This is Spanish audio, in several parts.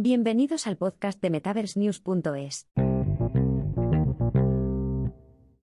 Bienvenidos al podcast de MetaverseNews.es.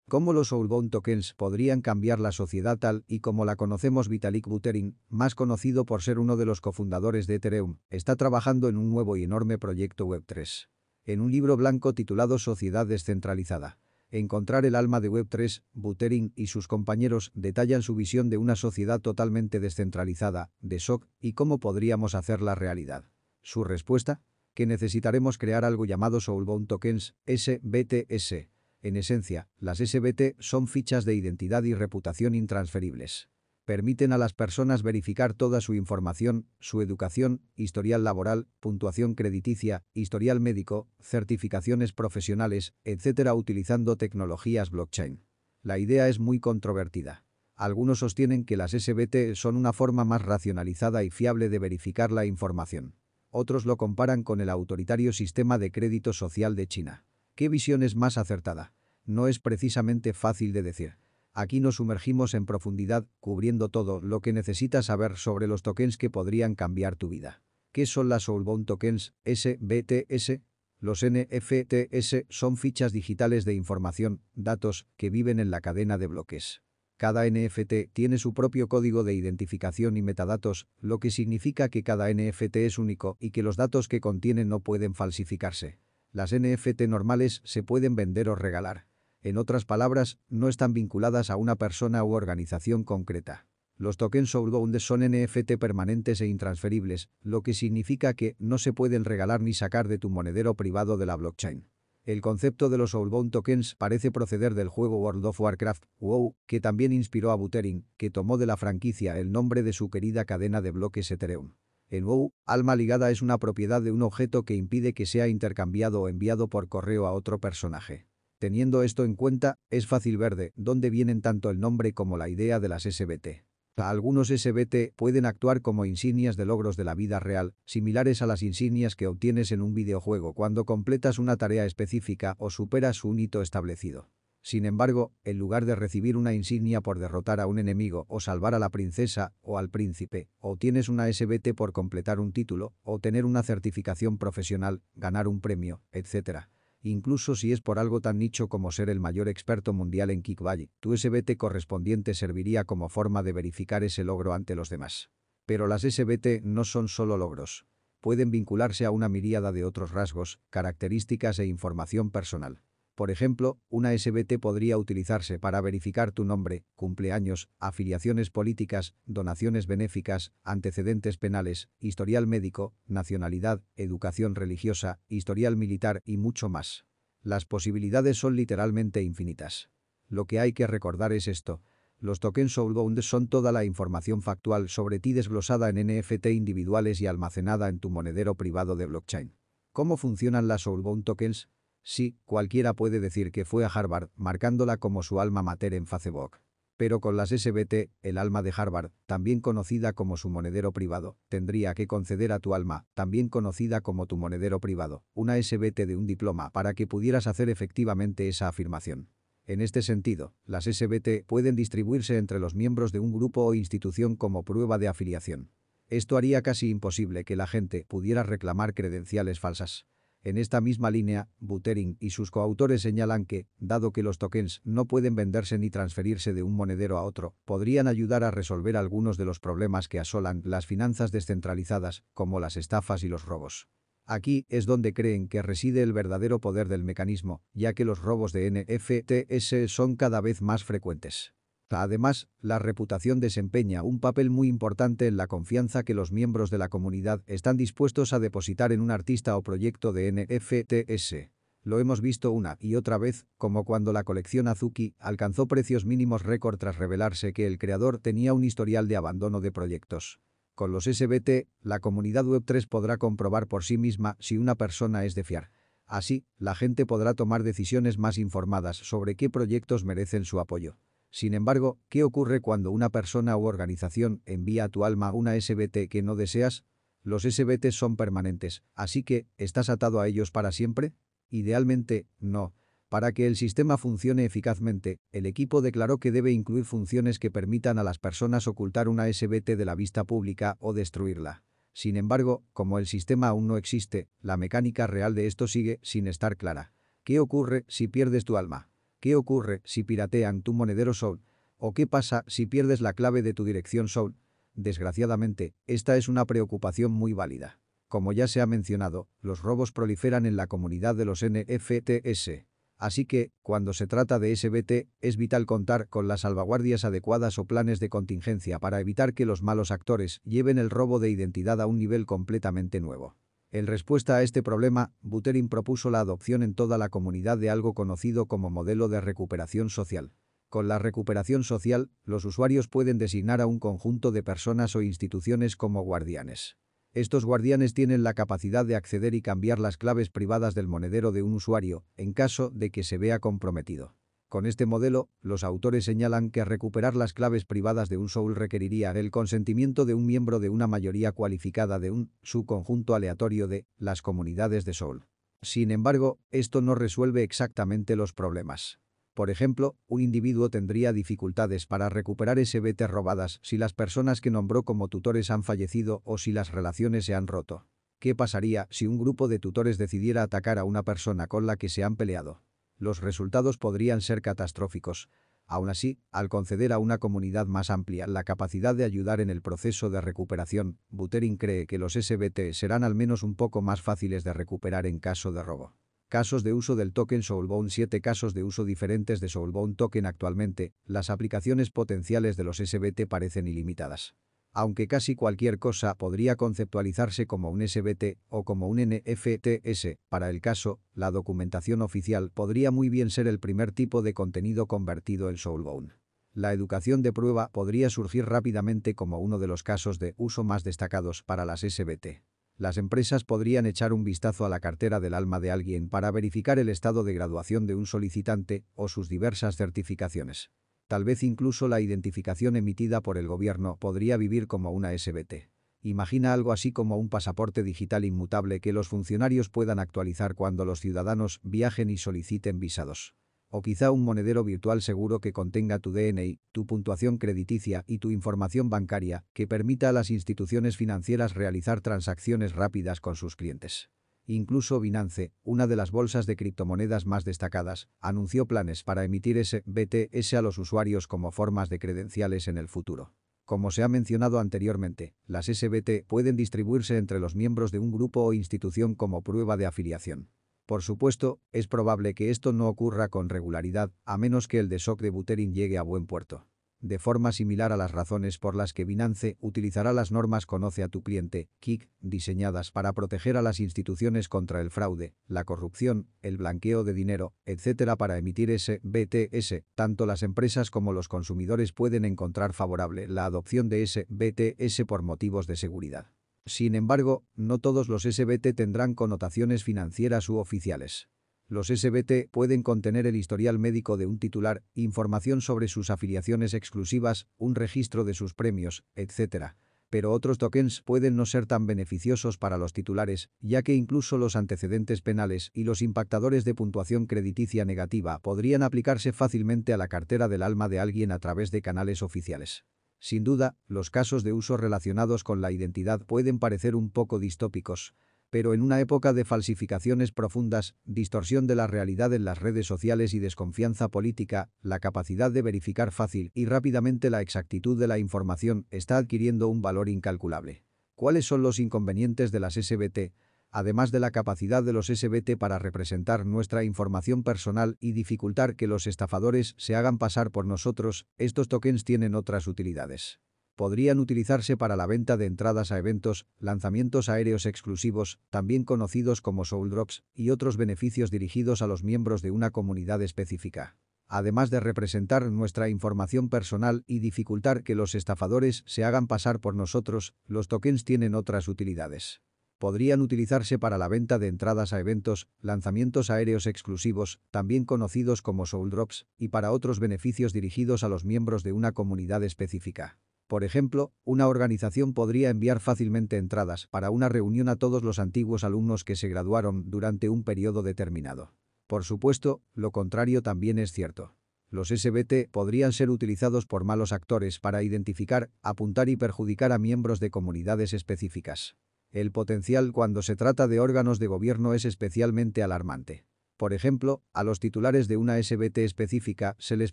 ¿Cómo los Soulbound Tokens podrían cambiar la sociedad tal y como la conocemos Vitalik Buterin, más conocido por ser uno de los cofundadores de Ethereum, está trabajando en un nuevo y enorme proyecto Web3. En un libro blanco titulado Sociedad Descentralizada. Encontrar el alma de Web3, Buterin y sus compañeros detallan su visión de una sociedad totalmente descentralizada, de SOC, y cómo podríamos hacerla realidad. Su respuesta? Que necesitaremos crear algo llamado Soulbound Tokens, SBTS. En esencia, las SBT son fichas de identidad y reputación intransferibles permiten a las personas verificar toda su información, su educación, historial laboral, puntuación crediticia, historial médico, certificaciones profesionales, etc. utilizando tecnologías blockchain. La idea es muy controvertida. Algunos sostienen que las SBT son una forma más racionalizada y fiable de verificar la información. Otros lo comparan con el autoritario sistema de crédito social de China. ¿Qué visión es más acertada? No es precisamente fácil de decir. Aquí nos sumergimos en profundidad, cubriendo todo lo que necesitas saber sobre los tokens que podrían cambiar tu vida. ¿Qué son las Soulbound Tokens, SBTS? Los NFTs son fichas digitales de información, datos, que viven en la cadena de bloques. Cada NFT tiene su propio código de identificación y metadatos, lo que significa que cada NFT es único y que los datos que contienen no pueden falsificarse. Las NFT normales se pueden vender o regalar. En otras palabras, no están vinculadas a una persona u organización concreta. Los tokens Soulbound son NFT permanentes e intransferibles, lo que significa que no se pueden regalar ni sacar de tu monedero privado de la blockchain. El concepto de los Soulbound Tokens parece proceder del juego World of Warcraft, WoW, que también inspiró a Buterin, que tomó de la franquicia el nombre de su querida cadena de bloques Ethereum. En WoW, alma ligada es una propiedad de un objeto que impide que sea intercambiado o enviado por correo a otro personaje. Teniendo esto en cuenta, es fácil ver de dónde vienen tanto el nombre como la idea de las SBT. Algunos SBT pueden actuar como insignias de logros de la vida real, similares a las insignias que obtienes en un videojuego cuando completas una tarea específica o superas un hito establecido. Sin embargo, en lugar de recibir una insignia por derrotar a un enemigo o salvar a la princesa o al príncipe, obtienes una SBT por completar un título, o tener una certificación profesional, ganar un premio, etc incluso si es por algo tan nicho como ser el mayor experto mundial en Kickball, tu SBT correspondiente serviría como forma de verificar ese logro ante los demás. Pero las SBT no son solo logros. Pueden vincularse a una miríada de otros rasgos, características e información personal. Por ejemplo, una SBT podría utilizarse para verificar tu nombre, cumpleaños, afiliaciones políticas, donaciones benéficas, antecedentes penales, historial médico, nacionalidad, educación religiosa, historial militar y mucho más. Las posibilidades son literalmente infinitas. Lo que hay que recordar es esto. Los tokens Soulbound son toda la información factual sobre ti desglosada en NFT individuales y almacenada en tu monedero privado de blockchain. ¿Cómo funcionan las Soulbound tokens? Sí, cualquiera puede decir que fue a Harvard, marcándola como su alma mater en Facebook. Pero con las SBT, el alma de Harvard, también conocida como su monedero privado, tendría que conceder a tu alma, también conocida como tu monedero privado, una SBT de un diploma para que pudieras hacer efectivamente esa afirmación. En este sentido, las SBT pueden distribuirse entre los miembros de un grupo o institución como prueba de afiliación. Esto haría casi imposible que la gente pudiera reclamar credenciales falsas. En esta misma línea, Buterin y sus coautores señalan que, dado que los tokens no pueden venderse ni transferirse de un monedero a otro, podrían ayudar a resolver algunos de los problemas que asolan las finanzas descentralizadas, como las estafas y los robos. Aquí es donde creen que reside el verdadero poder del mecanismo, ya que los robos de NFTs son cada vez más frecuentes. Además, la reputación desempeña un papel muy importante en la confianza que los miembros de la comunidad están dispuestos a depositar en un artista o proyecto de NFTs. Lo hemos visto una y otra vez, como cuando la colección Azuki alcanzó precios mínimos récord tras revelarse que el creador tenía un historial de abandono de proyectos. Con los SBT, la comunidad Web3 podrá comprobar por sí misma si una persona es de fiar. Así, la gente podrá tomar decisiones más informadas sobre qué proyectos merecen su apoyo. Sin embargo, ¿qué ocurre cuando una persona u organización envía a tu alma una SBT que no deseas? Los SBT son permanentes, así que, ¿estás atado a ellos para siempre? Idealmente, no. Para que el sistema funcione eficazmente, el equipo declaró que debe incluir funciones que permitan a las personas ocultar una SBT de la vista pública o destruirla. Sin embargo, como el sistema aún no existe, la mecánica real de esto sigue sin estar clara. ¿Qué ocurre si pierdes tu alma? ¿Qué ocurre si piratean tu monedero Soul? ¿O qué pasa si pierdes la clave de tu dirección Soul? Desgraciadamente, esta es una preocupación muy válida. Como ya se ha mencionado, los robos proliferan en la comunidad de los NFTs. Así que, cuando se trata de SBT, es vital contar con las salvaguardias adecuadas o planes de contingencia para evitar que los malos actores lleven el robo de identidad a un nivel completamente nuevo. En respuesta a este problema, Buterin propuso la adopción en toda la comunidad de algo conocido como modelo de recuperación social. Con la recuperación social, los usuarios pueden designar a un conjunto de personas o instituciones como guardianes. Estos guardianes tienen la capacidad de acceder y cambiar las claves privadas del monedero de un usuario, en caso de que se vea comprometido. Con este modelo, los autores señalan que recuperar las claves privadas de un Soul requeriría el consentimiento de un miembro de una mayoría cualificada de un subconjunto aleatorio de las comunidades de Soul. Sin embargo, esto no resuelve exactamente los problemas. Por ejemplo, un individuo tendría dificultades para recuperar SBT robadas si las personas que nombró como tutores han fallecido o si las relaciones se han roto. ¿Qué pasaría si un grupo de tutores decidiera atacar a una persona con la que se han peleado? Los resultados podrían ser catastróficos. Aún así, al conceder a una comunidad más amplia la capacidad de ayudar en el proceso de recuperación, Buterin cree que los SBT serán al menos un poco más fáciles de recuperar en caso de robo. Casos de uso del token Soulbound 7 casos de uso diferentes de Soulbound Token actualmente, las aplicaciones potenciales de los SBT parecen ilimitadas. Aunque casi cualquier cosa podría conceptualizarse como un SBT o como un NFTs, para el caso, la documentación oficial podría muy bien ser el primer tipo de contenido convertido en Soulbound. La educación de prueba podría surgir rápidamente como uno de los casos de uso más destacados para las SBT. Las empresas podrían echar un vistazo a la cartera del alma de alguien para verificar el estado de graduación de un solicitante o sus diversas certificaciones. Tal vez incluso la identificación emitida por el gobierno podría vivir como una SBT. Imagina algo así como un pasaporte digital inmutable que los funcionarios puedan actualizar cuando los ciudadanos viajen y soliciten visados. O quizá un monedero virtual seguro que contenga tu DNI, tu puntuación crediticia y tu información bancaria, que permita a las instituciones financieras realizar transacciones rápidas con sus clientes. Incluso Binance, una de las bolsas de criptomonedas más destacadas, anunció planes para emitir SBTS a los usuarios como formas de credenciales en el futuro. Como se ha mencionado anteriormente, las SBT pueden distribuirse entre los miembros de un grupo o institución como prueba de afiliación. Por supuesto, es probable que esto no ocurra con regularidad, a menos que el DSOC de Buterin llegue a buen puerto. De forma similar a las razones por las que Binance utilizará las normas Conoce a tu cliente, KIC, diseñadas para proteger a las instituciones contra el fraude, la corrupción, el blanqueo de dinero, etc. para emitir SBTS, tanto las empresas como los consumidores pueden encontrar favorable la adopción de SBTS por motivos de seguridad. Sin embargo, no todos los SBT tendrán connotaciones financieras u oficiales. Los SBT pueden contener el historial médico de un titular, información sobre sus afiliaciones exclusivas, un registro de sus premios, etc. Pero otros tokens pueden no ser tan beneficiosos para los titulares, ya que incluso los antecedentes penales y los impactadores de puntuación crediticia negativa podrían aplicarse fácilmente a la cartera del alma de alguien a través de canales oficiales. Sin duda, los casos de uso relacionados con la identidad pueden parecer un poco distópicos, pero en una época de falsificaciones profundas, distorsión de la realidad en las redes sociales y desconfianza política, la capacidad de verificar fácil y rápidamente la exactitud de la información está adquiriendo un valor incalculable. ¿Cuáles son los inconvenientes de las SBT? además de la capacidad de los SBT para representar nuestra información personal y dificultar que los estafadores se hagan pasar por nosotros, estos tokens tienen otras utilidades. Podrían utilizarse para la venta de entradas a eventos, lanzamientos aéreos exclusivos, también conocidos como Soul Drops, y otros beneficios dirigidos a los miembros de una comunidad específica. Además de representar nuestra información personal y dificultar que los estafadores se hagan pasar por nosotros, los tokens tienen otras utilidades podrían utilizarse para la venta de entradas a eventos, lanzamientos aéreos exclusivos, también conocidos como Soul Drops, y para otros beneficios dirigidos a los miembros de una comunidad específica. Por ejemplo, una organización podría enviar fácilmente entradas para una reunión a todos los antiguos alumnos que se graduaron durante un periodo determinado. Por supuesto, lo contrario también es cierto. Los SBT podrían ser utilizados por malos actores para identificar, apuntar y perjudicar a miembros de comunidades específicas. El potencial cuando se trata de órganos de gobierno es especialmente alarmante. Por ejemplo, a los titulares de una SBT específica se les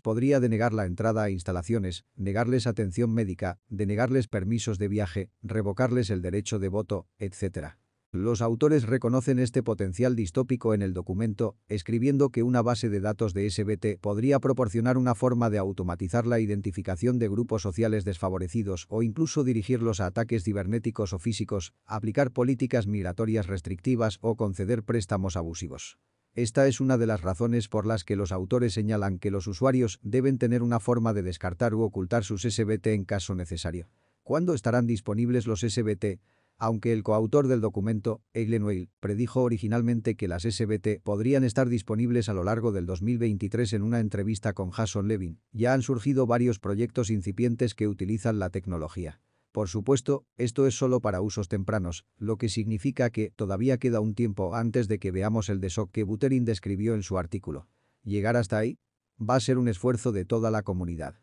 podría denegar la entrada a instalaciones, negarles atención médica, denegarles permisos de viaje, revocarles el derecho de voto, etc. Los autores reconocen este potencial distópico en el documento, escribiendo que una base de datos de SBT podría proporcionar una forma de automatizar la identificación de grupos sociales desfavorecidos o incluso dirigirlos a ataques cibernéticos o físicos, aplicar políticas migratorias restrictivas o conceder préstamos abusivos. Esta es una de las razones por las que los autores señalan que los usuarios deben tener una forma de descartar u ocultar sus SBT en caso necesario. ¿Cuándo estarán disponibles los SBT? Aunque el coautor del documento, Eileen Weil, predijo originalmente que las SBT podrían estar disponibles a lo largo del 2023 en una entrevista con Jason Levin, ya han surgido varios proyectos incipientes que utilizan la tecnología. Por supuesto, esto es solo para usos tempranos, lo que significa que todavía queda un tiempo antes de que veamos el desok que Buterin describió en su artículo. ¿Llegar hasta ahí? Va a ser un esfuerzo de toda la comunidad.